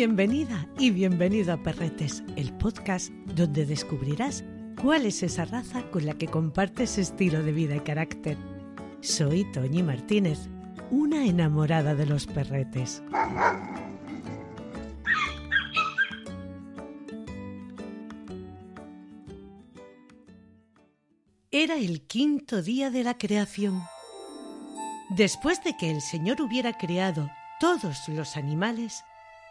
Bienvenida y bienvenido a Perretes, el podcast donde descubrirás cuál es esa raza con la que compartes estilo de vida y carácter. Soy Toñi Martínez, una enamorada de los perretes. Era el quinto día de la creación. Después de que el Señor hubiera creado todos los animales,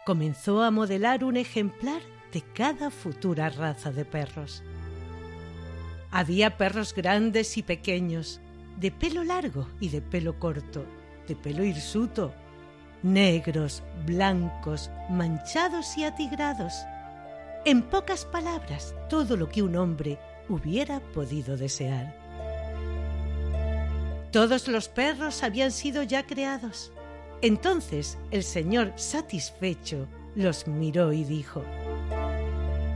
comenzó a modelar un ejemplar de cada futura raza de perros. Había perros grandes y pequeños, de pelo largo y de pelo corto, de pelo hirsuto, negros, blancos, manchados y atigrados. En pocas palabras, todo lo que un hombre hubiera podido desear. Todos los perros habían sido ya creados. Entonces el Señor, satisfecho, los miró y dijo,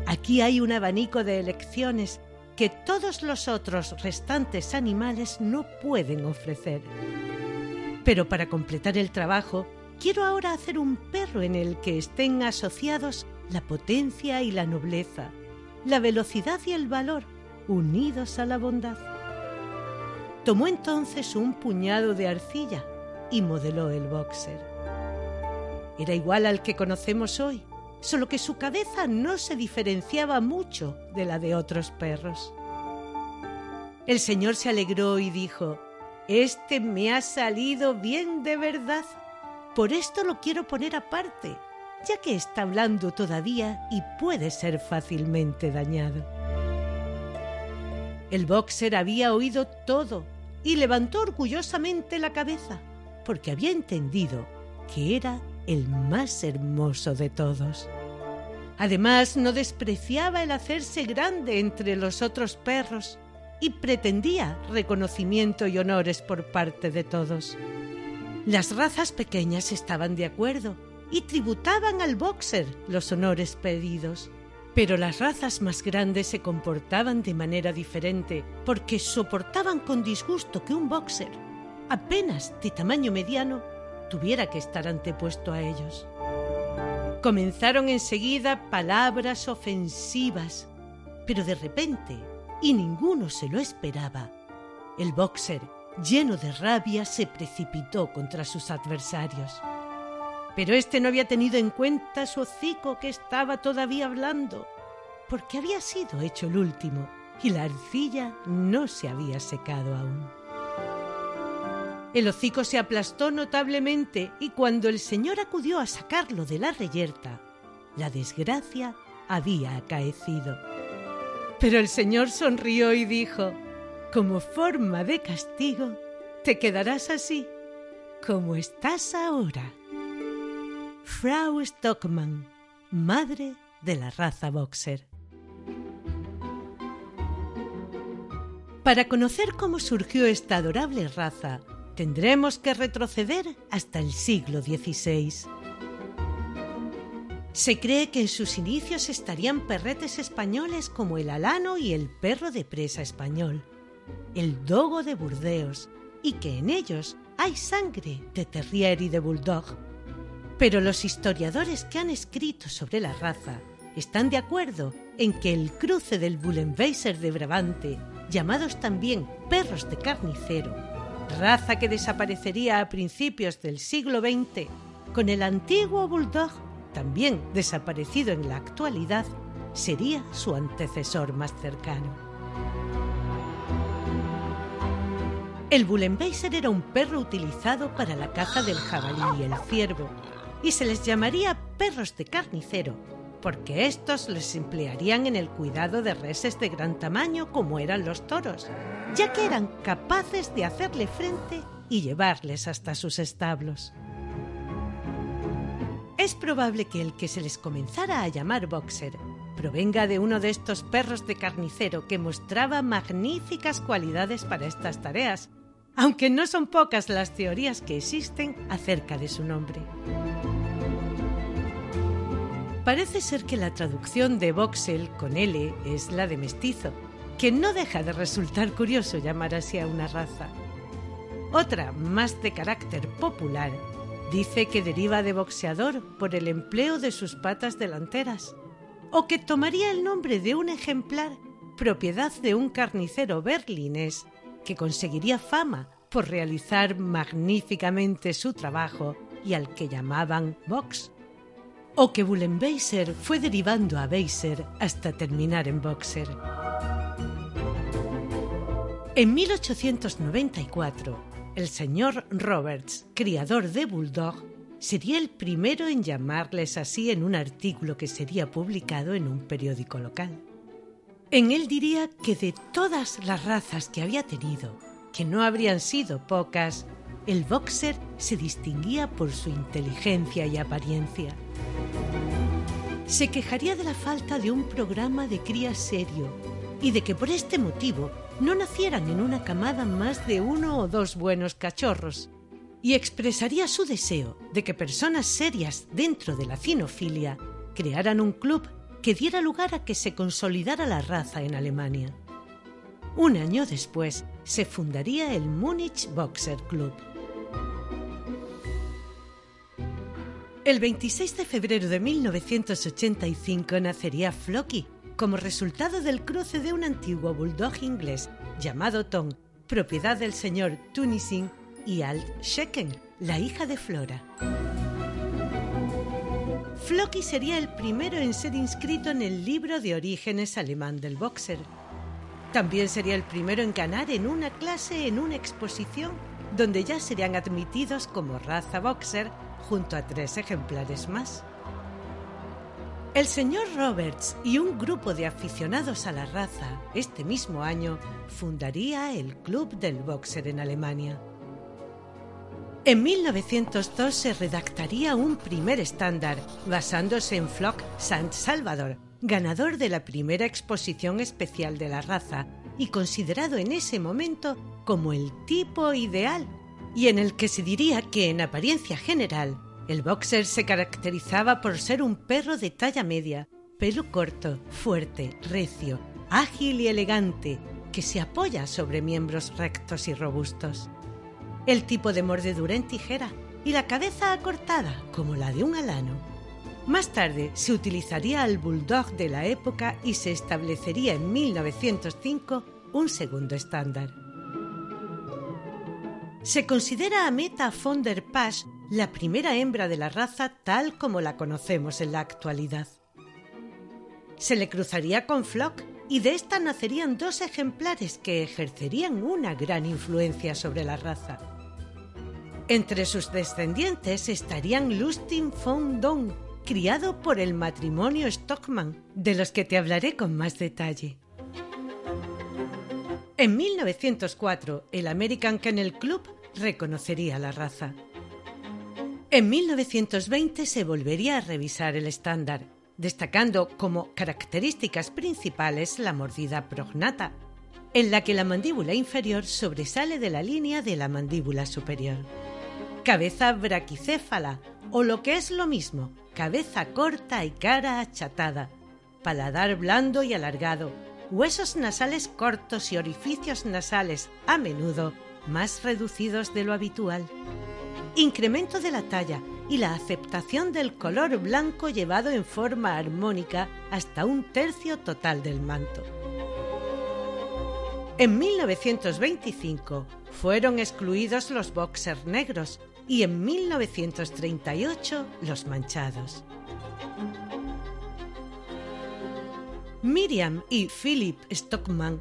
Aquí hay un abanico de elecciones que todos los otros restantes animales no pueden ofrecer. Pero para completar el trabajo, quiero ahora hacer un perro en el que estén asociados la potencia y la nobleza, la velocidad y el valor, unidos a la bondad. Tomó entonces un puñado de arcilla y modeló el boxer. Era igual al que conocemos hoy, solo que su cabeza no se diferenciaba mucho de la de otros perros. El señor se alegró y dijo, Este me ha salido bien de verdad. Por esto lo quiero poner aparte, ya que está hablando todavía y puede ser fácilmente dañado. El boxer había oído todo y levantó orgullosamente la cabeza, porque había entendido que era el más hermoso de todos. Además, no despreciaba el hacerse grande entre los otros perros y pretendía reconocimiento y honores por parte de todos. Las razas pequeñas estaban de acuerdo y tributaban al boxer los honores pedidos. Pero las razas más grandes se comportaban de manera diferente porque soportaban con disgusto que un boxer, apenas de tamaño mediano, tuviera que estar antepuesto a ellos. Comenzaron enseguida palabras ofensivas, pero de repente, y ninguno se lo esperaba, el boxer, lleno de rabia, se precipitó contra sus adversarios. Pero este no había tenido en cuenta su hocico que estaba todavía hablando, porque había sido hecho el último y la arcilla no se había secado aún. El hocico se aplastó notablemente y cuando el señor acudió a sacarlo de la reyerta, la desgracia había acaecido. Pero el señor sonrió y dijo, como forma de castigo, te quedarás así, como estás ahora. Frau Stockman, madre de la raza boxer. Para conocer cómo surgió esta adorable raza, tendremos que retroceder hasta el siglo XVI. Se cree que en sus inicios estarían perretes españoles como el alano y el perro de presa español, el dogo de Burdeos, y que en ellos hay sangre de terrier y de bulldog. Pero los historiadores que han escrito sobre la raza están de acuerdo en que el cruce del Bullenweiser de Brabante, llamados también perros de carnicero, raza que desaparecería a principios del siglo XX, con el antiguo Bulldog, también desaparecido en la actualidad, sería su antecesor más cercano. El Bullenweiser era un perro utilizado para la caza del jabalí y el ciervo, y se les llamaría perros de carnicero, porque estos les emplearían en el cuidado de reses de gran tamaño como eran los toros, ya que eran capaces de hacerle frente y llevarles hasta sus establos. Es probable que el que se les comenzara a llamar boxer provenga de uno de estos perros de carnicero que mostraba magníficas cualidades para estas tareas, aunque no son pocas las teorías que existen acerca de su nombre. Parece ser que la traducción de voxel con L es la de mestizo, que no deja de resultar curioso llamar así a una raza. Otra, más de carácter popular, dice que deriva de boxeador por el empleo de sus patas delanteras, o que tomaría el nombre de un ejemplar propiedad de un carnicero berlinés que conseguiría fama por realizar magníficamente su trabajo y al que llamaban box. O que Bullenbeiser fue derivando a Beiser hasta terminar en boxer. En 1894, el señor Roberts, criador de Bulldog, sería el primero en llamarles así en un artículo que sería publicado en un periódico local. En él diría que de todas las razas que había tenido, que no habrían sido pocas, el boxer se distinguía por su inteligencia y apariencia. Se quejaría de la falta de un programa de cría serio y de que por este motivo no nacieran en una camada más de uno o dos buenos cachorros, y expresaría su deseo de que personas serias dentro de la cinofilia crearan un club que diera lugar a que se consolidara la raza en Alemania. Un año después se fundaría el Munich Boxer Club. El 26 de febrero de 1985 nacería Flocky, como resultado del cruce de un antiguo bulldog inglés llamado Tom, propiedad del señor Tunising, y Alt Shecken, la hija de Flora. Flocky sería el primero en ser inscrito en el libro de orígenes alemán del boxer también sería el primero en ganar en una clase en una exposición donde ya serían admitidos como raza boxer junto a tres ejemplares más. El señor Roberts y un grupo de aficionados a la raza este mismo año fundaría el Club del Boxer en Alemania. En 1902 se redactaría un primer estándar basándose en Flock St. Salvador, ganador de la primera exposición especial de la raza y considerado en ese momento como el tipo ideal, y en el que se diría que en apariencia general el boxer se caracterizaba por ser un perro de talla media, pelo corto, fuerte, recio, ágil y elegante, que se apoya sobre miembros rectos y robustos. El tipo de mordedura en tijera y la cabeza acortada como la de un alano más tarde se utilizaría al bulldog de la época y se establecería en 1905 un segundo estándar. Se considera a Meta von der Pasch la primera hembra de la raza tal como la conocemos en la actualidad. Se le cruzaría con Flock y de esta nacerían dos ejemplares que ejercerían una gran influencia sobre la raza. Entre sus descendientes estarían Lustin von Dong, criado por el matrimonio Stockman, de los que te hablaré con más detalle. En 1904, el American Kennel Club reconocería la raza. En 1920 se volvería a revisar el estándar, destacando como características principales la mordida prognata, en la que la mandíbula inferior sobresale de la línea de la mandíbula superior. Cabeza braquicéfala, o lo que es lo mismo, cabeza corta y cara achatada, paladar blando y alargado, huesos nasales cortos y orificios nasales a menudo más reducidos de lo habitual. Incremento de la talla y la aceptación del color blanco llevado en forma armónica hasta un tercio total del manto. En 1925 fueron excluidos los boxers negros y en 1938 Los Manchados. Miriam y Philip Stockman,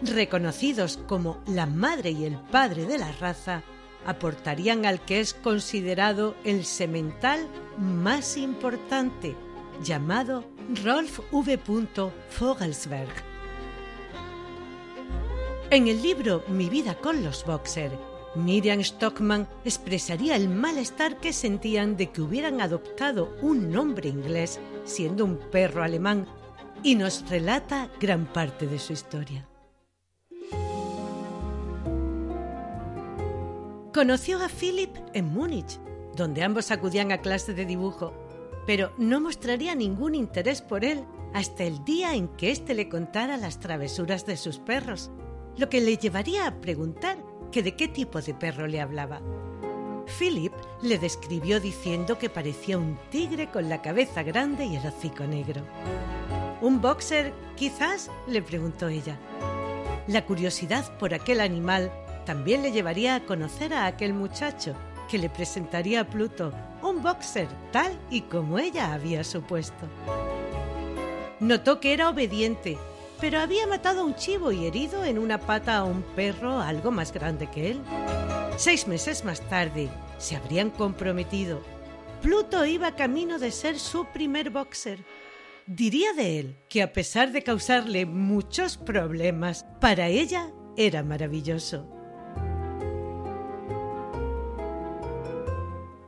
reconocidos como la madre y el padre de la raza, aportarían al que es considerado el semental más importante, llamado Rolf V. Vogelsberg. En el libro Mi vida con los boxer, Miriam Stockman expresaría el malestar que sentían de que hubieran adoptado un nombre inglés siendo un perro alemán y nos relata gran parte de su historia. Conoció a Philip en Múnich, donde ambos acudían a clase de dibujo, pero no mostraría ningún interés por él hasta el día en que éste le contara las travesuras de sus perros, lo que le llevaría a preguntar que de qué tipo de perro le hablaba. Philip le describió diciendo que parecía un tigre con la cabeza grande y el hocico negro. ¿Un boxer, quizás? le preguntó ella. La curiosidad por aquel animal también le llevaría a conocer a aquel muchacho que le presentaría a Pluto, un boxer tal y como ella había supuesto. Notó que era obediente, pero había matado a un chivo y herido en una pata a un perro algo más grande que él. Seis meses más tarde se habrían comprometido. Pluto iba camino de ser su primer boxer. Diría de él que a pesar de causarle muchos problemas, para ella era maravilloso.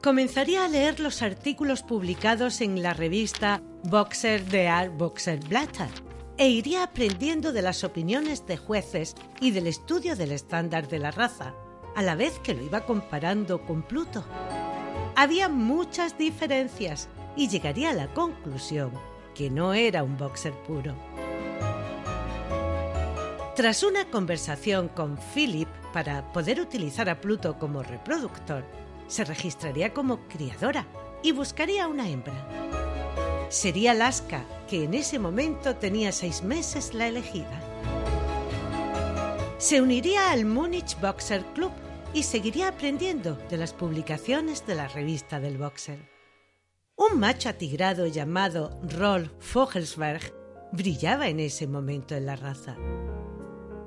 Comenzaría a leer los artículos publicados en la revista Boxer de Art Boxer Blatter e iría aprendiendo de las opiniones de jueces y del estudio del estándar de la raza, a la vez que lo iba comparando con Pluto. Había muchas diferencias y llegaría a la conclusión que no era un boxer puro. Tras una conversación con Philip para poder utilizar a Pluto como reproductor, se registraría como criadora y buscaría una hembra. Sería Laska, que en ese momento tenía seis meses la elegida. Se uniría al Munich Boxer Club y seguiría aprendiendo de las publicaciones de la revista del boxer. Un macho atigrado llamado Rolf Vogelsberg brillaba en ese momento en la raza.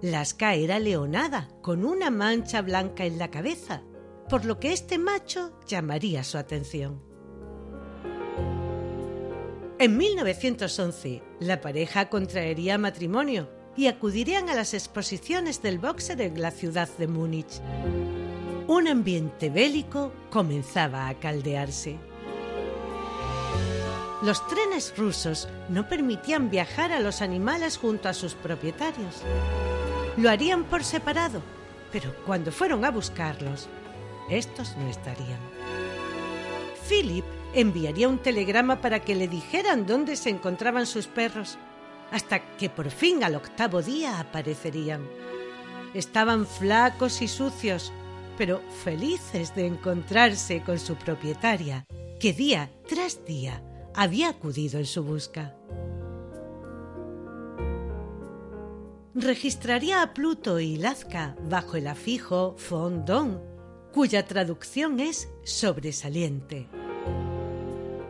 Laska era leonada, con una mancha blanca en la cabeza, por lo que este macho llamaría su atención. En 1911, la pareja contraería matrimonio y acudirían a las exposiciones del boxer en la ciudad de Múnich. Un ambiente bélico comenzaba a caldearse. Los trenes rusos no permitían viajar a los animales junto a sus propietarios. Lo harían por separado, pero cuando fueron a buscarlos, estos no estarían. Philip enviaría un telegrama para que le dijeran dónde se encontraban sus perros, hasta que por fin al octavo día aparecerían. Estaban flacos y sucios, pero felices de encontrarse con su propietaria, que día tras día había acudido en su busca. Registraría a Pluto y Lazca bajo el afijo Fondón, cuya traducción es sobresaliente.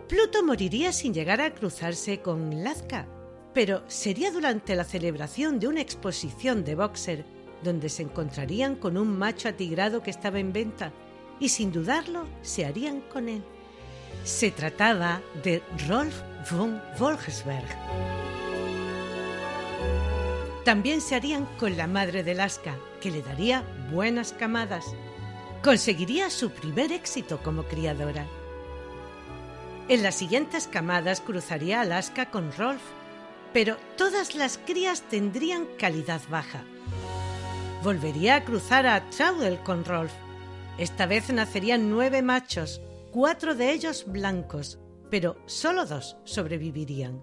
Pluto moriría sin llegar a cruzarse con Lazca, pero sería durante la celebración de una exposición de boxer donde se encontrarían con un macho atigrado que estaba en venta y sin dudarlo se harían con él. Se trataba de Rolf von Wolfsberg. También se harían con la madre de Laska, que le daría buenas camadas. Conseguiría su primer éxito como criadora. En las siguientes camadas cruzaría Alaska con Rolf, pero todas las crías tendrían calidad baja. Volvería a cruzar a Traudel con Rolf. Esta vez nacerían nueve machos, cuatro de ellos blancos, pero solo dos sobrevivirían.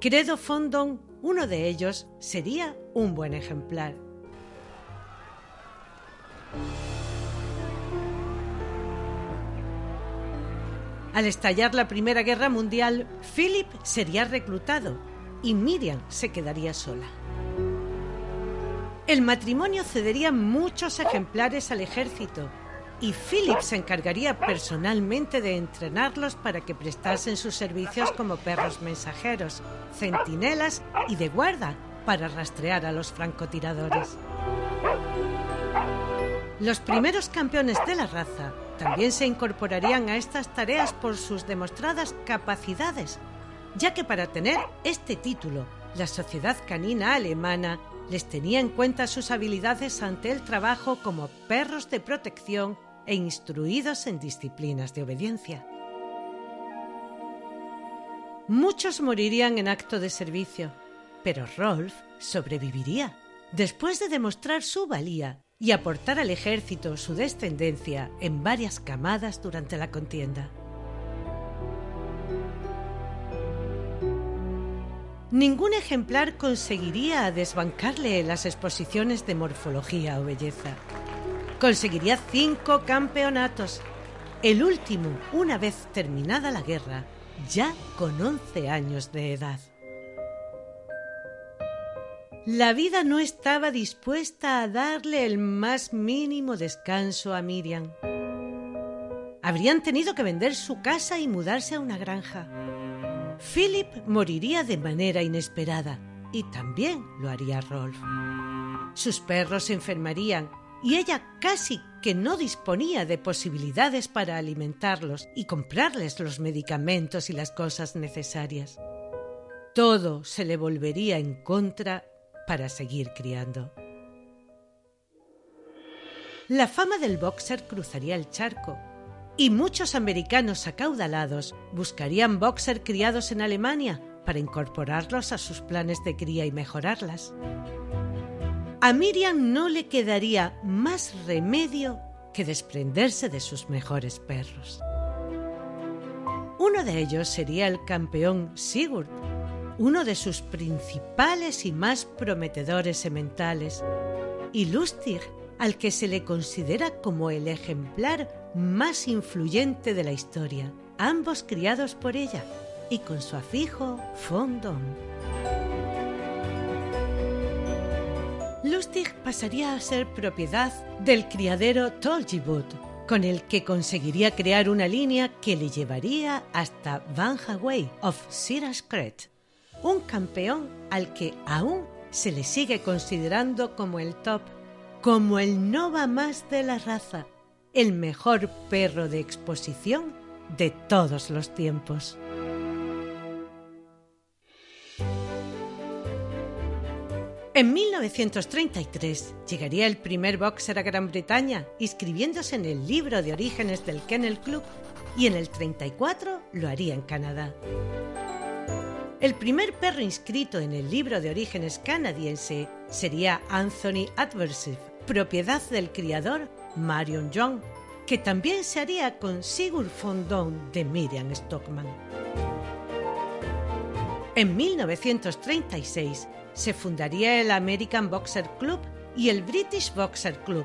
Credo Fondon, uno de ellos, sería un buen ejemplar. Al estallar la Primera Guerra Mundial, Philip sería reclutado y Miriam se quedaría sola. El matrimonio cedería muchos ejemplares al ejército y Philip se encargaría personalmente de entrenarlos para que prestasen sus servicios como perros mensajeros, centinelas y de guarda para rastrear a los francotiradores. Los primeros campeones de la raza también se incorporarían a estas tareas por sus demostradas capacidades, ya que para tener este título, la Sociedad Canina Alemana les tenía en cuenta sus habilidades ante el trabajo como perros de protección e instruidos en disciplinas de obediencia. Muchos morirían en acto de servicio, pero Rolf sobreviviría después de demostrar su valía y aportar al ejército su descendencia en varias camadas durante la contienda. Ningún ejemplar conseguiría desbancarle las exposiciones de morfología o belleza. Conseguiría cinco campeonatos, el último una vez terminada la guerra, ya con 11 años de edad. La vida no estaba dispuesta a darle el más mínimo descanso a Miriam. Habrían tenido que vender su casa y mudarse a una granja. Philip moriría de manera inesperada y también lo haría Rolf. Sus perros se enfermarían y ella casi que no disponía de posibilidades para alimentarlos y comprarles los medicamentos y las cosas necesarias. Todo se le volvería en contra para seguir criando. La fama del boxer cruzaría el charco y muchos americanos acaudalados buscarían boxer criados en Alemania para incorporarlos a sus planes de cría y mejorarlas. A Miriam no le quedaría más remedio que desprenderse de sus mejores perros. Uno de ellos sería el campeón Sigurd, uno de sus principales y más prometedores sementales, y Lustig, al que se le considera como el ejemplar más influyente de la historia, ambos criados por ella y con su afijo Fondon. Lustig pasaría a ser propiedad del criadero Tolgibut, con el que conseguiría crear una línea que le llevaría hasta Van Hawaii of Sirascret, un campeón al que aún se le sigue considerando como el top, como el nova más de la raza, el mejor perro de exposición de todos los tiempos. En 1933 llegaría el primer boxer a Gran Bretaña, inscribiéndose en el libro de orígenes del Kennel Club, y en el 34 lo haría en Canadá. El primer perro inscrito en el libro de orígenes canadiense sería Anthony Adversive, propiedad del criador Marion Young, que también se haría con Sigurd Fondon de Miriam Stockman. En 1936 se fundaría el American Boxer Club y el British Boxer Club,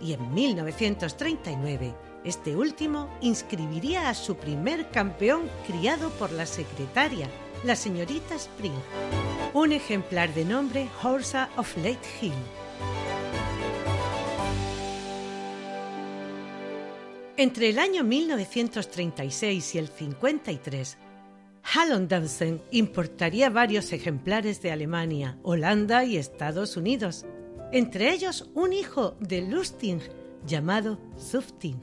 y en 1939 este último inscribiría a su primer campeón criado por la secretaria, la señorita Spring, un ejemplar de nombre Horsa of Lake Hill. Entre el año 1936 y el 53, Dansen importaría varios ejemplares de Alemania, Holanda y Estados Unidos, entre ellos un hijo de Lustig llamado Zufting,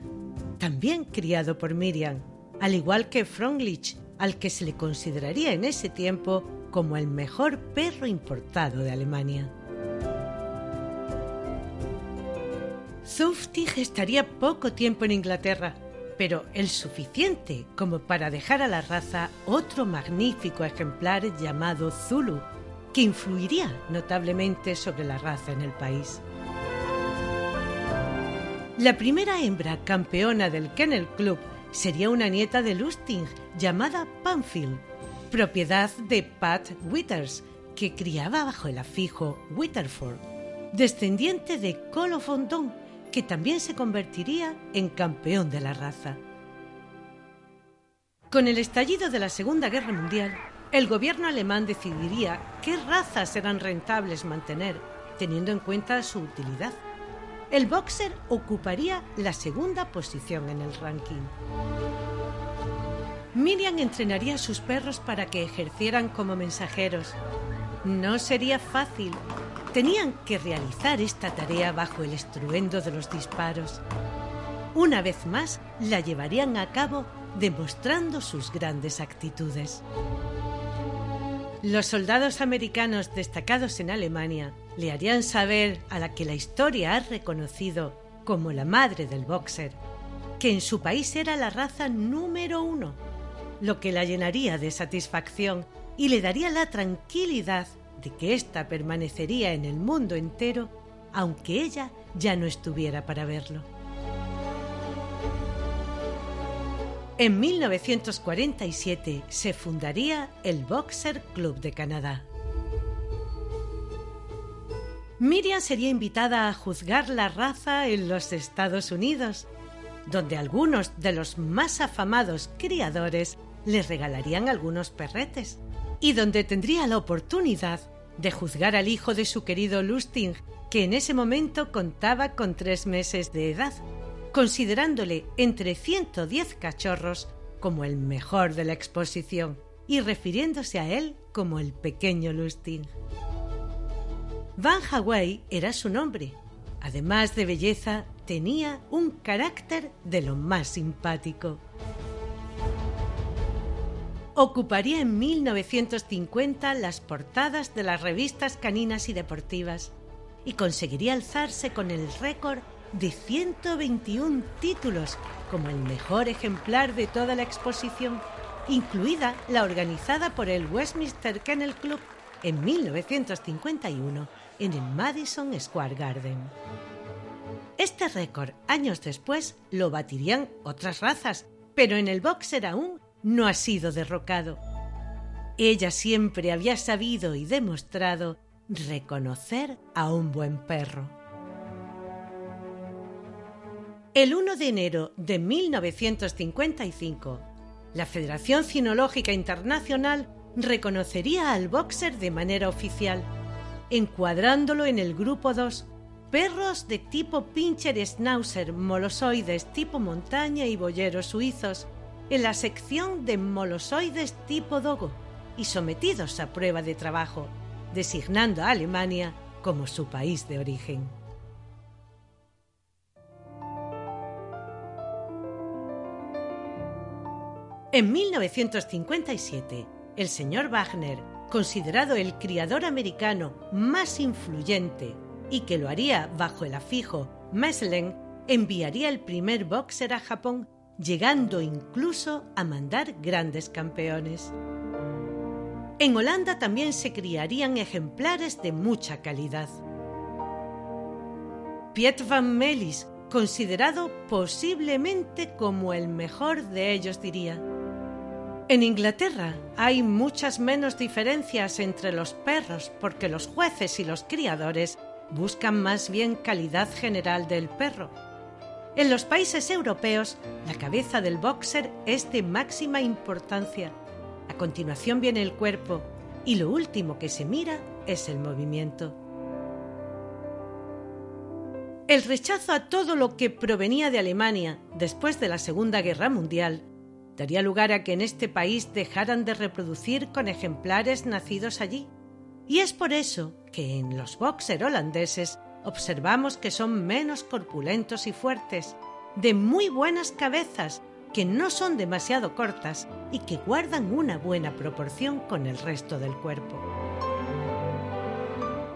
también criado por Miriam, al igual que Fronglich, al que se le consideraría en ese tiempo como el mejor perro importado de Alemania. Zuftig estaría poco tiempo en Inglaterra, pero el suficiente como para dejar a la raza otro magnífico ejemplar llamado Zulu, que influiría notablemente sobre la raza en el país. La primera hembra campeona del Kennel Club sería una nieta de Lustig llamada Panfield, propiedad de Pat Withers, que criaba bajo el afijo Witterford, descendiente de Colofondon, que también se convertiría en campeón de la raza. Con el estallido de la Segunda Guerra Mundial, el gobierno alemán decidiría qué razas eran rentables mantener, teniendo en cuenta su utilidad. El boxer ocuparía la segunda posición en el ranking. Miriam entrenaría a sus perros para que ejercieran como mensajeros. No sería fácil, tenían que realizar esta tarea bajo el estruendo de los disparos. Una vez más, la llevarían a cabo demostrando sus grandes actitudes. Los soldados americanos destacados en Alemania le harían saber a la que la historia ha reconocido como la madre del boxer, que en su país era la raza número uno, lo que la llenaría de satisfacción y le daría la tranquilidad de que ésta permanecería en el mundo entero, aunque ella ya no estuviera para verlo. En 1947 se fundaría el Boxer Club de Canadá. Miriam sería invitada a juzgar la raza en los Estados Unidos, donde algunos de los más afamados criadores le regalarían algunos perretes, y donde tendría la oportunidad de juzgar al hijo de su querido Lusting, que en ese momento contaba con tres meses de edad, considerándole entre 110 cachorros como el mejor de la exposición y refiriéndose a él como el pequeño Lusting. Van Hawaii era su nombre. Además de belleza, tenía un carácter de lo más simpático. Ocuparía en 1950 las portadas de las revistas caninas y deportivas y conseguiría alzarse con el récord de 121 títulos como el mejor ejemplar de toda la exposición, incluida la organizada por el Westminster Kennel Club en 1951 en el Madison Square Garden. Este récord, años después, lo batirían otras razas, pero en el boxer aún no ha sido derrocado. Ella siempre había sabido y demostrado reconocer a un buen perro. El 1 de enero de 1955, la Federación Cinológica Internacional reconocería al boxer de manera oficial encuadrándolo en el grupo 2, perros de tipo pincher schnauzer, molosoides tipo montaña y boyeros suizos, en la sección de molosoides tipo dogo y sometidos a prueba de trabajo, designando a Alemania como su país de origen. En 1957, el señor Wagner considerado el criador americano más influyente y que lo haría bajo el afijo Meslen, enviaría el primer boxer a Japón, llegando incluso a mandar grandes campeones. En Holanda también se criarían ejemplares de mucha calidad. Piet van Melis, considerado posiblemente como el mejor de ellos, diría. En Inglaterra hay muchas menos diferencias entre los perros porque los jueces y los criadores buscan más bien calidad general del perro. En los países europeos, la cabeza del boxer es de máxima importancia. A continuación viene el cuerpo y lo último que se mira es el movimiento. El rechazo a todo lo que provenía de Alemania después de la Segunda Guerra Mundial daría lugar a que en este país dejaran de reproducir con ejemplares nacidos allí. Y es por eso que en los boxer holandeses observamos que son menos corpulentos y fuertes, de muy buenas cabezas, que no son demasiado cortas y que guardan una buena proporción con el resto del cuerpo.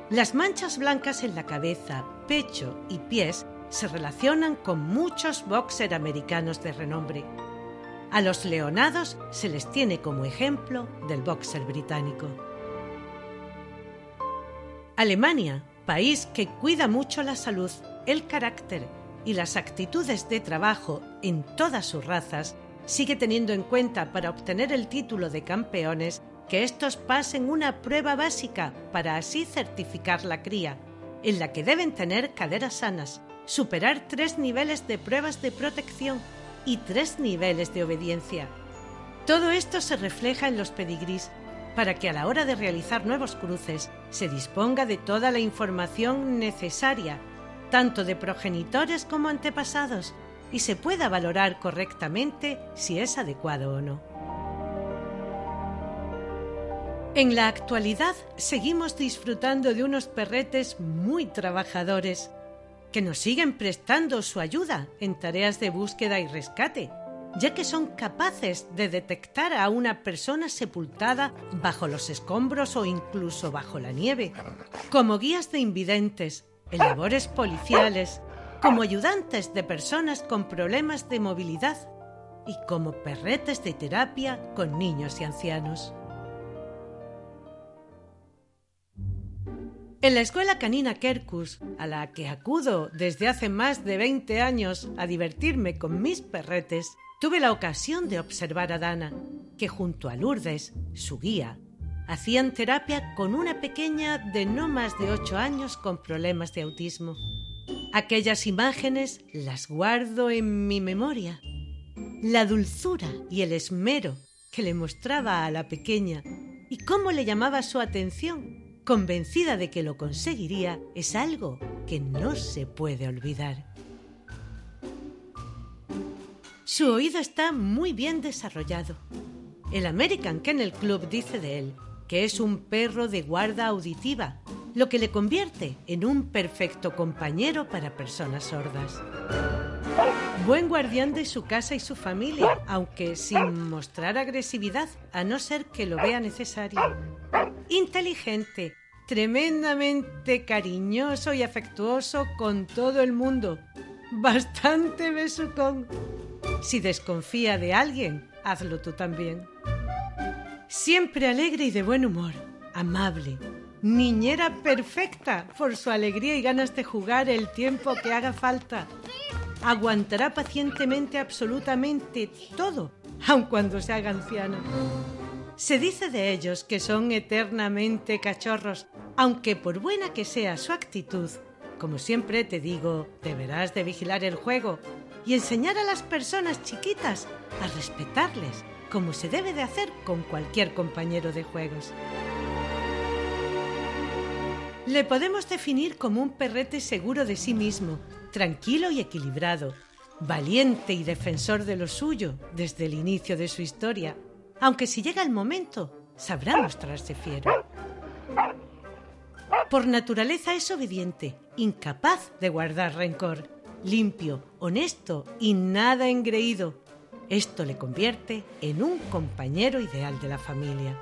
Las manchas blancas en la cabeza, pecho y pies se relacionan con muchos boxer americanos de renombre, a los leonados se les tiene como ejemplo del boxer británico. Alemania, país que cuida mucho la salud, el carácter y las actitudes de trabajo en todas sus razas, sigue teniendo en cuenta para obtener el título de campeones que estos pasen una prueba básica para así certificar la cría, en la que deben tener caderas sanas, superar tres niveles de pruebas de protección y tres niveles de obediencia. Todo esto se refleja en los pedigrís para que a la hora de realizar nuevos cruces se disponga de toda la información necesaria, tanto de progenitores como antepasados, y se pueda valorar correctamente si es adecuado o no. En la actualidad seguimos disfrutando de unos perretes muy trabajadores, que nos siguen prestando su ayuda en tareas de búsqueda y rescate, ya que son capaces de detectar a una persona sepultada bajo los escombros o incluso bajo la nieve, como guías de invidentes, en labores policiales, como ayudantes de personas con problemas de movilidad y como perretes de terapia con niños y ancianos. En la escuela canina Kerkus, a la que acudo desde hace más de 20 años a divertirme con mis perretes, tuve la ocasión de observar a Dana, que junto a Lourdes, su guía, hacían terapia con una pequeña de no más de 8 años con problemas de autismo. Aquellas imágenes las guardo en mi memoria. La dulzura y el esmero que le mostraba a la pequeña y cómo le llamaba su atención convencida de que lo conseguiría, es algo que no se puede olvidar. Su oído está muy bien desarrollado. El American Kennel Club dice de él que es un perro de guarda auditiva, lo que le convierte en un perfecto compañero para personas sordas. Buen guardián de su casa y su familia, aunque sin mostrar agresividad, a no ser que lo vea necesario. Inteligente, tremendamente cariñoso y afectuoso con todo el mundo. Bastante besucón. Si desconfía de alguien, hazlo tú también. Siempre alegre y de buen humor, amable, niñera perfecta por su alegría y ganas de jugar el tiempo que haga falta. Aguantará pacientemente absolutamente todo, aun cuando se haga anciano. Se dice de ellos que son eternamente cachorros, aunque por buena que sea su actitud, como siempre te digo, deberás de vigilar el juego y enseñar a las personas chiquitas a respetarles, como se debe de hacer con cualquier compañero de juegos. Le podemos definir como un perrete seguro de sí mismo, tranquilo y equilibrado, valiente y defensor de lo suyo desde el inicio de su historia, aunque si llega el momento, sabrá mostrarse fiero. Por naturaleza es obediente, incapaz de guardar rencor, limpio, honesto y nada engreído. Esto le convierte en un compañero ideal de la familia.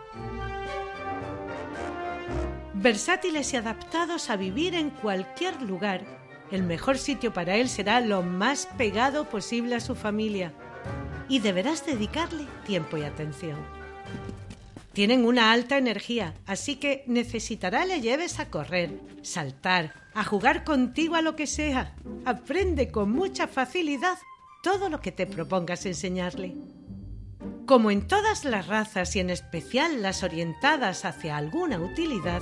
Versátiles y adaptados a vivir en cualquier lugar, el mejor sitio para él será lo más pegado posible a su familia y deberás dedicarle tiempo y atención. Tienen una alta energía, así que necesitará le lleves a correr, saltar, a jugar contigo a lo que sea. Aprende con mucha facilidad todo lo que te propongas enseñarle. Como en todas las razas y en especial las orientadas hacia alguna utilidad,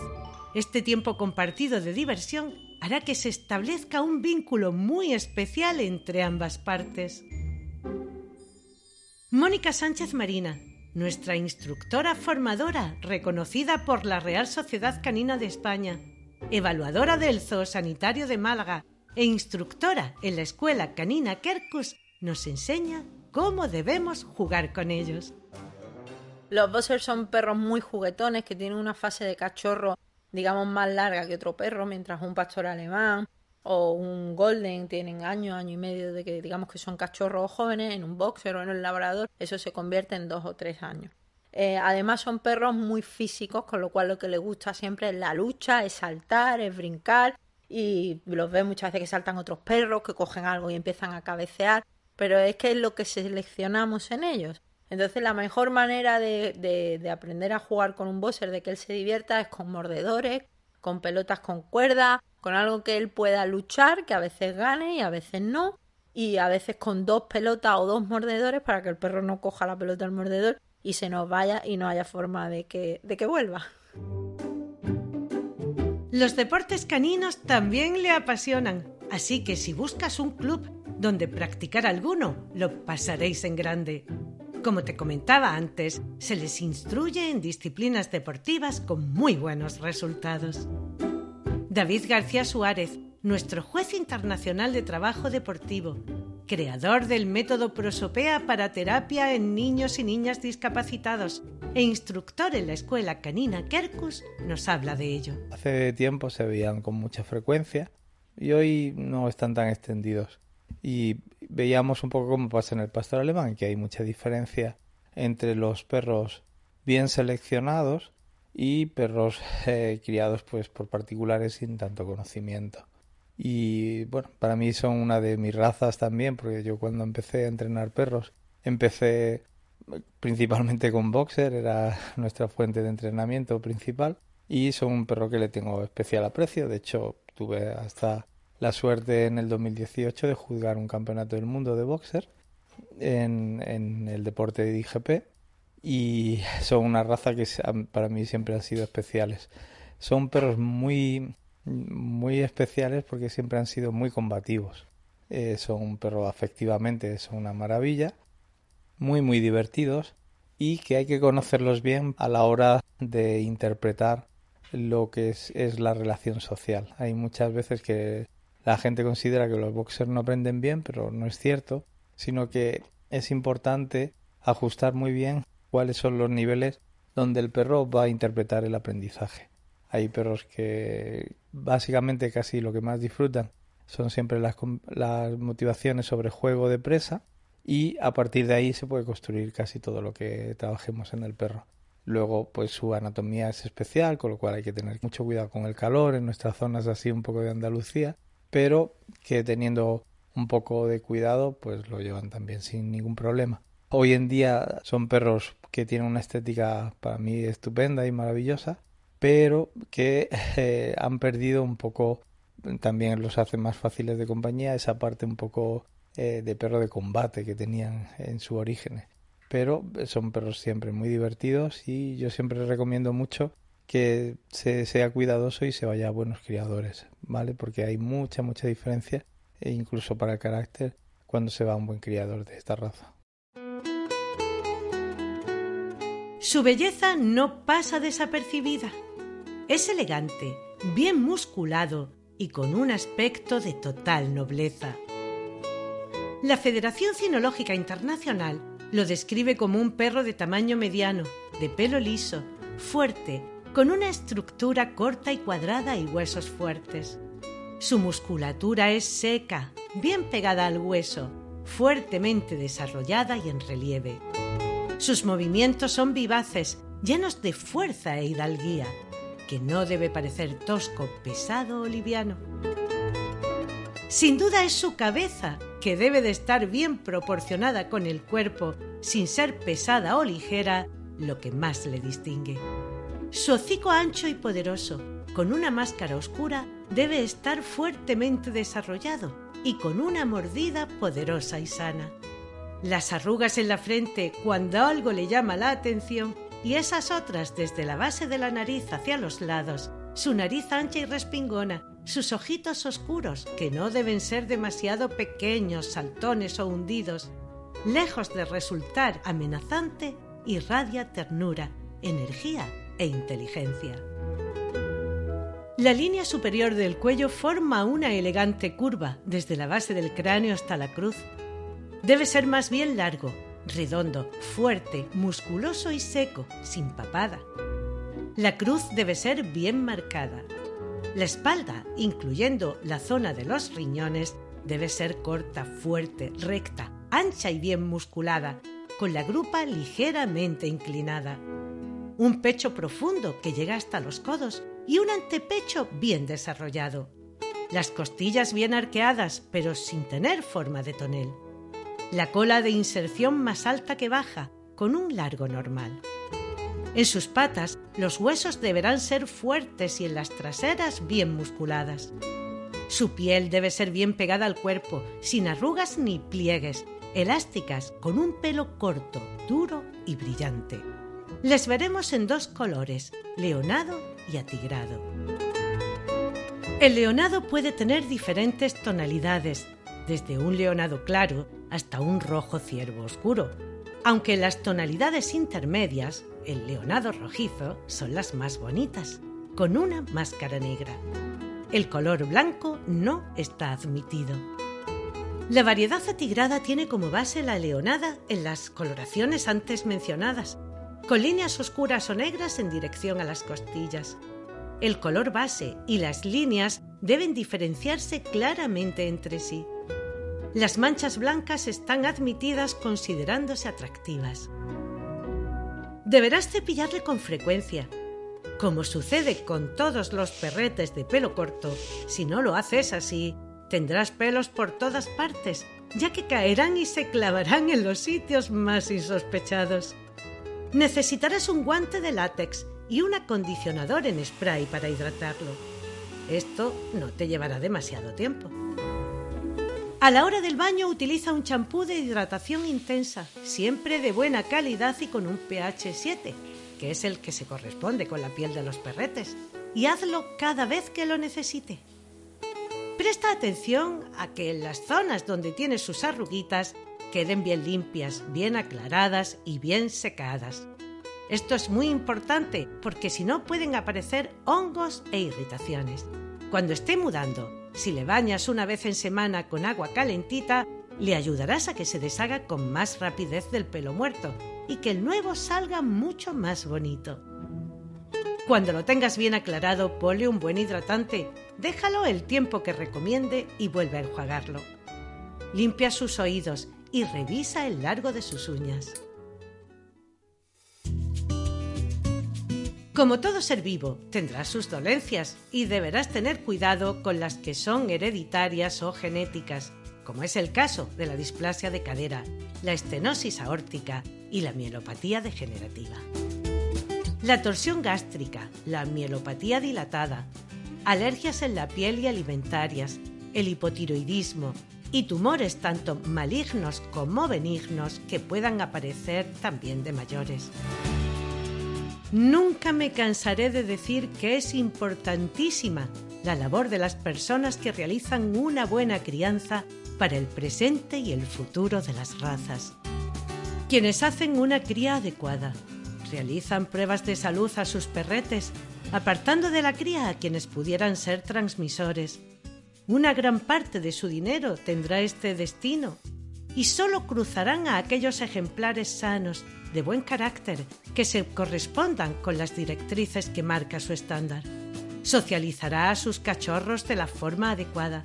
este tiempo compartido de diversión hará que se establezca un vínculo muy especial entre ambas partes. Mónica Sánchez Marina, nuestra instructora formadora reconocida por la Real Sociedad Canina de España, evaluadora del Zoo Sanitario de Málaga e instructora en la Escuela Canina Kerkus, nos enseña cómo debemos jugar con ellos. Los Bossers son perros muy juguetones que tienen una fase de cachorro, digamos, más larga que otro perro, mientras un pastor alemán o un golden tienen año, año y medio de que digamos que son cachorros jóvenes, en un boxer o en un labrador, eso se convierte en dos o tres años. Eh, además son perros muy físicos, con lo cual lo que les gusta siempre es la lucha, es saltar, es brincar y los ves muchas veces que saltan otros perros, que cogen algo y empiezan a cabecear, pero es que es lo que seleccionamos en ellos. Entonces la mejor manera de, de, de aprender a jugar con un boxer, de que él se divierta, es con mordedores, con pelotas con cuerda, con algo que él pueda luchar, que a veces gane y a veces no, y a veces con dos pelotas o dos mordedores para que el perro no coja la pelota al mordedor y se nos vaya y no haya forma de que, de que vuelva. Los deportes caninos también le apasionan, así que si buscas un club donde practicar alguno, lo pasaréis en grande. Como te comentaba antes, se les instruye en disciplinas deportivas con muy buenos resultados. David García Suárez, nuestro juez internacional de trabajo deportivo, creador del método Prosopea para terapia en niños y niñas discapacitados e instructor en la escuela canina Kerkus, nos habla de ello. Hace tiempo se veían con mucha frecuencia y hoy no están tan extendidos. Y, veíamos un poco cómo pasa en el pastor alemán, que hay mucha diferencia entre los perros bien seleccionados y perros eh, criados pues por particulares sin tanto conocimiento. Y bueno, para mí son una de mis razas también, porque yo cuando empecé a entrenar perros, empecé principalmente con boxer, era nuestra fuente de entrenamiento principal, y son un perro que le tengo especial aprecio. De hecho, tuve hasta la suerte en el 2018 de juzgar un campeonato del mundo de boxer en, en el deporte de IGP y son una raza que para mí siempre han sido especiales. Son perros muy, muy especiales porque siempre han sido muy combativos. Eh, son perros afectivamente, son una maravilla, muy, muy divertidos y que hay que conocerlos bien a la hora de interpretar lo que es, es la relación social. Hay muchas veces que la gente considera que los boxers no aprenden bien, pero no es cierto, sino que es importante ajustar muy bien cuáles son los niveles donde el perro va a interpretar el aprendizaje. Hay perros que básicamente casi lo que más disfrutan son siempre las, las motivaciones sobre juego de presa y a partir de ahí se puede construir casi todo lo que trabajemos en el perro. Luego, pues su anatomía es especial, con lo cual hay que tener mucho cuidado con el calor en nuestras zonas así un poco de Andalucía pero que teniendo un poco de cuidado, pues lo llevan también sin ningún problema. Hoy en día son perros que tienen una estética para mí estupenda y maravillosa, pero que eh, han perdido un poco, también los hace más fáciles de compañía, esa parte un poco eh, de perro de combate que tenían en su origen. Pero son perros siempre muy divertidos y yo siempre recomiendo mucho que se sea cuidadoso y se vaya a buenos criadores, ¿vale? Porque hay mucha, mucha diferencia, e incluso para el carácter, cuando se va a un buen criador de esta raza. Su belleza no pasa desapercibida. Es elegante, bien musculado y con un aspecto de total nobleza. La Federación Cinológica Internacional lo describe como un perro de tamaño mediano, de pelo liso, fuerte, con una estructura corta y cuadrada y huesos fuertes. Su musculatura es seca, bien pegada al hueso, fuertemente desarrollada y en relieve. Sus movimientos son vivaces, llenos de fuerza e hidalguía, que no debe parecer tosco, pesado o liviano. Sin duda es su cabeza, que debe de estar bien proporcionada con el cuerpo, sin ser pesada o ligera, lo que más le distingue. Su hocico ancho y poderoso, con una máscara oscura, debe estar fuertemente desarrollado y con una mordida poderosa y sana. Las arrugas en la frente cuando algo le llama la atención y esas otras desde la base de la nariz hacia los lados, su nariz ancha y respingona, sus ojitos oscuros, que no deben ser demasiado pequeños, saltones o hundidos, lejos de resultar amenazante, irradia ternura, energía e inteligencia. La línea superior del cuello forma una elegante curva desde la base del cráneo hasta la cruz. Debe ser más bien largo, redondo, fuerte, musculoso y seco, sin papada. La cruz debe ser bien marcada. La espalda, incluyendo la zona de los riñones, debe ser corta, fuerte, recta, ancha y bien musculada, con la grupa ligeramente inclinada un pecho profundo que llega hasta los codos y un antepecho bien desarrollado. Las costillas bien arqueadas pero sin tener forma de tonel. La cola de inserción más alta que baja, con un largo normal. En sus patas los huesos deberán ser fuertes y en las traseras bien musculadas. Su piel debe ser bien pegada al cuerpo, sin arrugas ni pliegues, elásticas, con un pelo corto, duro y brillante. Les veremos en dos colores, leonado y atigrado. El leonado puede tener diferentes tonalidades, desde un leonado claro hasta un rojo ciervo oscuro, aunque las tonalidades intermedias, el leonado rojizo, son las más bonitas, con una máscara negra. El color blanco no está admitido. La variedad atigrada tiene como base la leonada en las coloraciones antes mencionadas, con líneas oscuras o negras en dirección a las costillas. El color base y las líneas deben diferenciarse claramente entre sí. Las manchas blancas están admitidas considerándose atractivas. Deberás cepillarle con frecuencia. Como sucede con todos los perretes de pelo corto, si no lo haces así, tendrás pelos por todas partes, ya que caerán y se clavarán en los sitios más insospechados. Necesitarás un guante de látex y un acondicionador en spray para hidratarlo. Esto no te llevará demasiado tiempo. A la hora del baño utiliza un champú de hidratación intensa, siempre de buena calidad y con un pH 7, que es el que se corresponde con la piel de los perretes, y hazlo cada vez que lo necesite. Presta atención a que en las zonas donde tiene sus arruguitas queden bien limpias, bien aclaradas y bien secadas. Esto es muy importante porque si no pueden aparecer hongos e irritaciones. Cuando esté mudando, si le bañas una vez en semana con agua calentita, le ayudarás a que se deshaga con más rapidez del pelo muerto y que el nuevo salga mucho más bonito. Cuando lo tengas bien aclarado, ponle un buen hidratante, déjalo el tiempo que recomiende y vuelve a enjuagarlo. Limpia sus oídos y revisa el largo de sus uñas. Como todo ser vivo, tendrá sus dolencias y deberás tener cuidado con las que son hereditarias o genéticas, como es el caso de la displasia de cadera, la estenosis aórtica y la mielopatía degenerativa. La torsión gástrica, la mielopatía dilatada, alergias en la piel y alimentarias, el hipotiroidismo y tumores tanto malignos como benignos que puedan aparecer también de mayores. Nunca me cansaré de decir que es importantísima la labor de las personas que realizan una buena crianza para el presente y el futuro de las razas. Quienes hacen una cría adecuada, realizan pruebas de salud a sus perretes, apartando de la cría a quienes pudieran ser transmisores. Una gran parte de su dinero tendrá este destino y solo cruzarán a aquellos ejemplares sanos de buen carácter que se correspondan con las directrices que marca su estándar. Socializará a sus cachorros de la forma adecuada.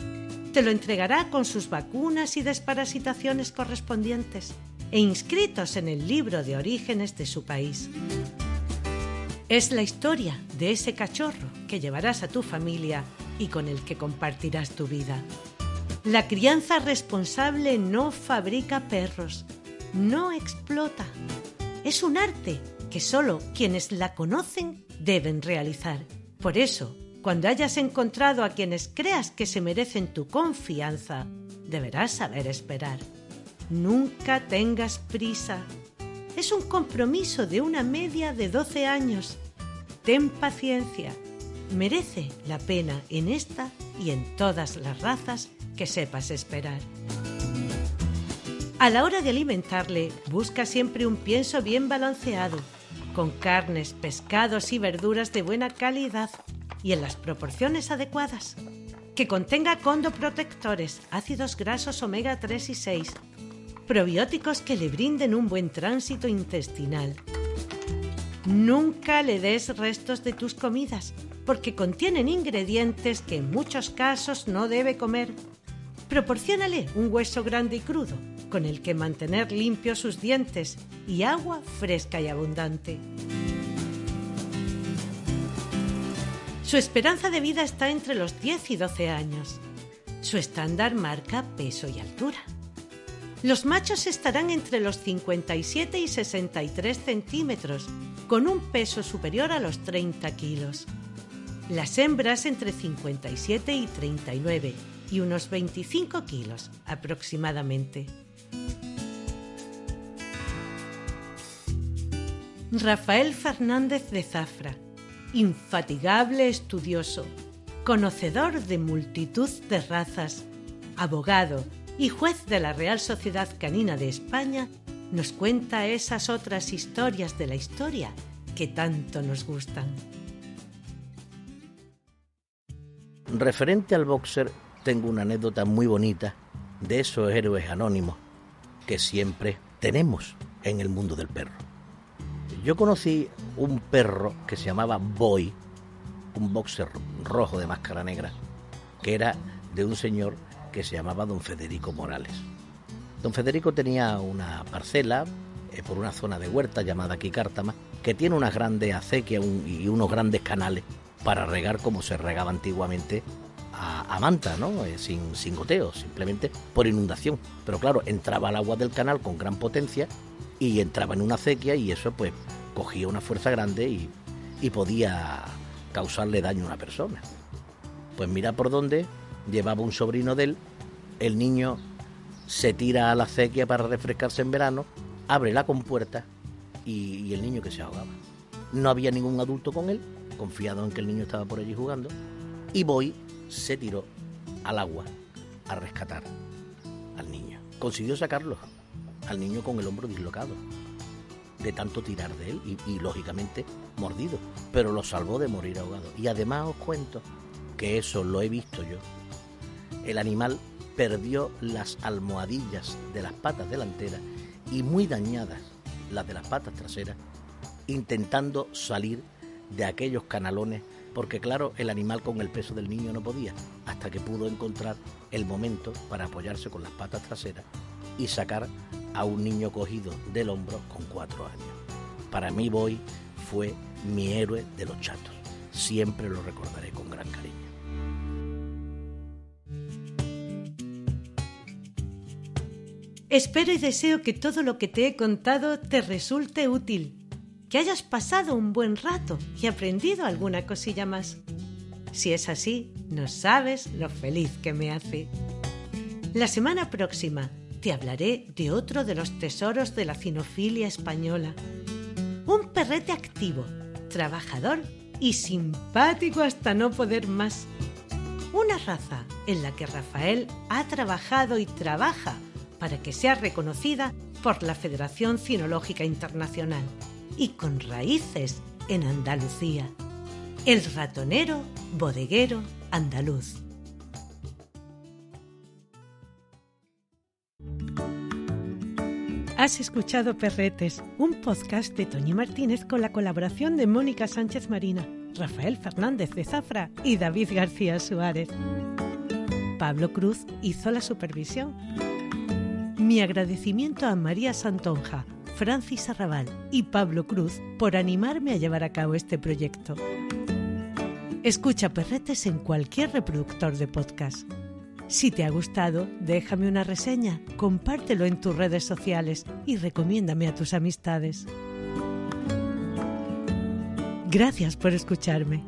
Te lo entregará con sus vacunas y desparasitaciones correspondientes e inscritos en el libro de orígenes de su país. Es la historia de ese cachorro que llevarás a tu familia y con el que compartirás tu vida. La crianza responsable no fabrica perros, no explota, es un arte que solo quienes la conocen deben realizar. Por eso, cuando hayas encontrado a quienes creas que se merecen tu confianza, deberás saber esperar. Nunca tengas prisa. Es un compromiso de una media de 12 años. Ten paciencia. Merece la pena en esta y en todas las razas que sepas esperar. A la hora de alimentarle, busca siempre un pienso bien balanceado, con carnes, pescados y verduras de buena calidad y en las proporciones adecuadas. Que contenga condoprotectores, ácidos grasos omega 3 y 6, probióticos que le brinden un buen tránsito intestinal. Nunca le des restos de tus comidas, porque contienen ingredientes que en muchos casos no debe comer. Proporciónale un hueso grande y crudo, con el que mantener limpios sus dientes y agua fresca y abundante. Su esperanza de vida está entre los 10 y 12 años. Su estándar marca peso y altura. Los machos estarán entre los 57 y 63 centímetros, con un peso superior a los 30 kilos. Las hembras entre 57 y 39 y unos 25 kilos aproximadamente. Rafael Fernández de Zafra, infatigable estudioso, conocedor de multitud de razas, abogado y juez de la Real Sociedad Canina de España, nos cuenta esas otras historias de la historia que tanto nos gustan. Referente al boxer, tengo una anécdota muy bonita de esos héroes anónimos que siempre tenemos en el mundo del perro. Yo conocí un perro que se llamaba Boy, un boxer rojo de máscara negra, que era de un señor que se llamaba don Federico Morales. Don Federico tenía una parcela eh, por una zona de huerta llamada Quicártama, que tiene unas grandes acequias y unos grandes canales para regar como se regaba antiguamente a, manta, ¿no? Eh, sin, sin goteo, simplemente por inundación. Pero claro, entraba el agua del canal con gran potencia y entraba en una acequia y eso pues cogía una fuerza grande y, podía causarle daño a una persona. Pues mira por dónde llevaba un sobrino de él, el niño se tira a la acequia para refrescarse en verano, abre la compuerta y el niño que se ahogaba. No había ningún adulto con él, confiado en que el niño estaba por allí jugando, y Boy se tiró al agua a rescatar al niño. Consiguió sacarlo al niño con el hombro dislocado, de tanto tirar de él y, lógicamente mordido, pero lo salvó de morir ahogado. Y además os cuento que eso lo he visto yo. El animal perdió las almohadillas de las patas delanteras y muy dañadas las de las patas traseras, intentando salir de aquellos canalones, porque claro, el animal con el peso del niño no podía, hasta que pudo encontrar el momento para apoyarse con las patas traseras y sacar a un niño cogido del hombro con cuatro años. Para mí Boy fue mi héroe de los chatos. Siempre lo recordaré con gran cariño. Espero y deseo que todo lo que te he contado te resulte útil, que hayas pasado un buen rato y aprendido alguna cosilla más. Si es así, no sabes lo feliz que me hace. La semana próxima te hablaré de otro de los tesoros de la cinofilia española. Un perrete activo, trabajador y simpático hasta no poder más. Una raza en la que Rafael ha trabajado y trabaja para que sea reconocida por la Federación Cinológica Internacional y con raíces en Andalucía. El ratonero bodeguero andaluz. Has escuchado Perretes, un podcast de Toñi Martínez con la colaboración de Mónica Sánchez Marina, Rafael Fernández de Zafra y David García Suárez. Pablo Cruz hizo la supervisión. Mi agradecimiento a María Santonja, Francis Arrabal y Pablo Cruz por animarme a llevar a cabo este proyecto. Escucha Perretes en cualquier reproductor de podcast. Si te ha gustado, déjame una reseña, compártelo en tus redes sociales y recomiéndame a tus amistades. Gracias por escucharme.